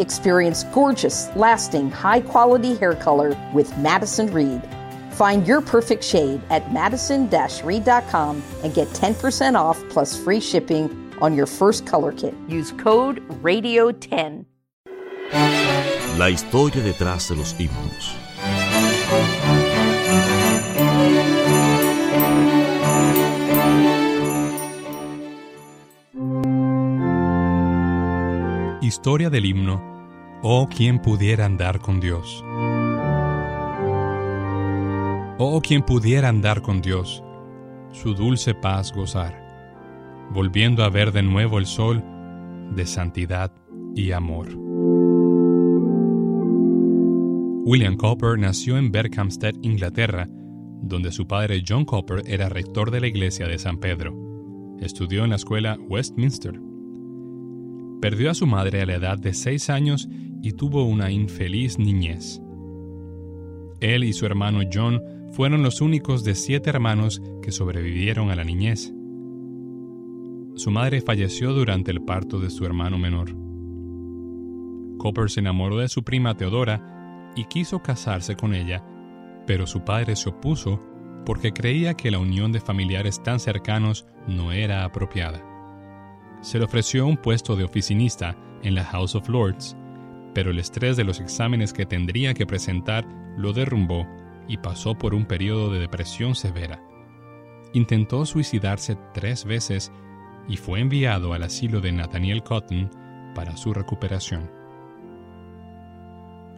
Experience gorgeous, lasting, high quality hair color with Madison Reed. Find your perfect shade at madison reed.com and get 10% off plus free shipping on your first color kit. Use code RADIO10. La historia detrás de los himnos. Historia del himno Oh, quien pudiera andar con Dios. Oh, quien pudiera andar con Dios, su dulce paz gozar, volviendo a ver de nuevo el sol de santidad y amor. William Cowper nació en Berkhamsted, Inglaterra, donde su padre John Cowper era rector de la iglesia de San Pedro. Estudió en la escuela Westminster. Perdió a su madre a la edad de seis años y tuvo una infeliz niñez. Él y su hermano John fueron los únicos de siete hermanos que sobrevivieron a la niñez. Su madre falleció durante el parto de su hermano menor. Copper se enamoró de su prima Teodora y quiso casarse con ella, pero su padre se opuso porque creía que la unión de familiares tan cercanos no era apropiada. Se le ofreció un puesto de oficinista en la House of Lords, pero el estrés de los exámenes que tendría que presentar lo derrumbó y pasó por un periodo de depresión severa. Intentó suicidarse tres veces y fue enviado al asilo de Nathaniel Cotton para su recuperación.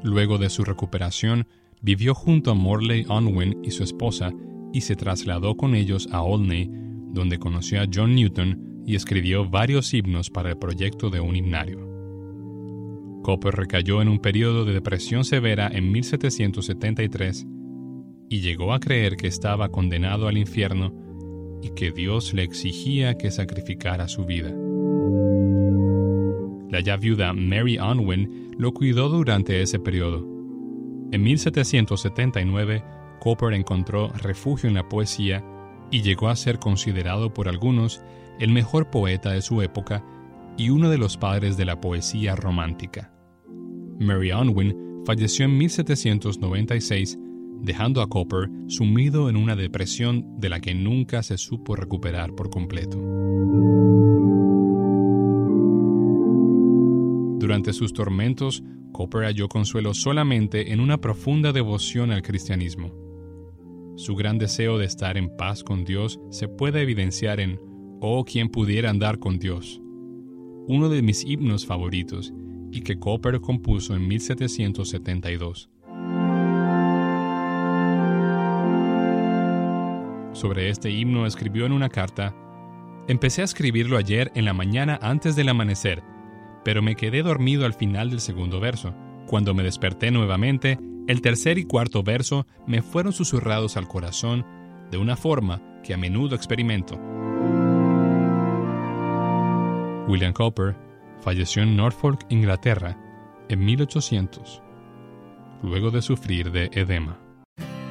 Luego de su recuperación, vivió junto a Morley Unwin y su esposa y se trasladó con ellos a Olney, donde conoció a John Newton y escribió varios himnos para el proyecto de un himnario. Copper recayó en un periodo de depresión severa en 1773 y llegó a creer que estaba condenado al infierno y que Dios le exigía que sacrificara su vida. La ya viuda Mary Unwin lo cuidó durante ese periodo. En 1779, Copper encontró refugio en la poesía y llegó a ser considerado por algunos el mejor poeta de su época y uno de los padres de la poesía romántica. Mary Unwin falleció en 1796, dejando a Copper sumido en una depresión de la que nunca se supo recuperar por completo. Durante sus tormentos, Copper halló consuelo solamente en una profunda devoción al cristianismo. Su gran deseo de estar en paz con Dios se puede evidenciar en Oh, quien pudiera andar con Dios, uno de mis himnos favoritos y que Copper compuso en 1772. Sobre este himno escribió en una carta, Empecé a escribirlo ayer en la mañana antes del amanecer, pero me quedé dormido al final del segundo verso. Cuando me desperté nuevamente, el tercer y cuarto verso me fueron susurrados al corazón de una forma que a menudo experimento. William Cowper falleció en Norfolk, Inglaterra, en 1800, luego de sufrir de edema.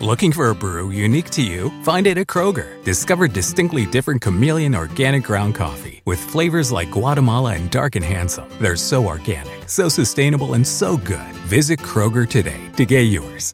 Looking for a brew unique to you? Find it at Kroger. Discover distinctly different chameleon organic ground coffee with flavors like Guatemala and Dark and Handsome. They're so organic, so sustainable, and so good. Visit Kroger today to get yours.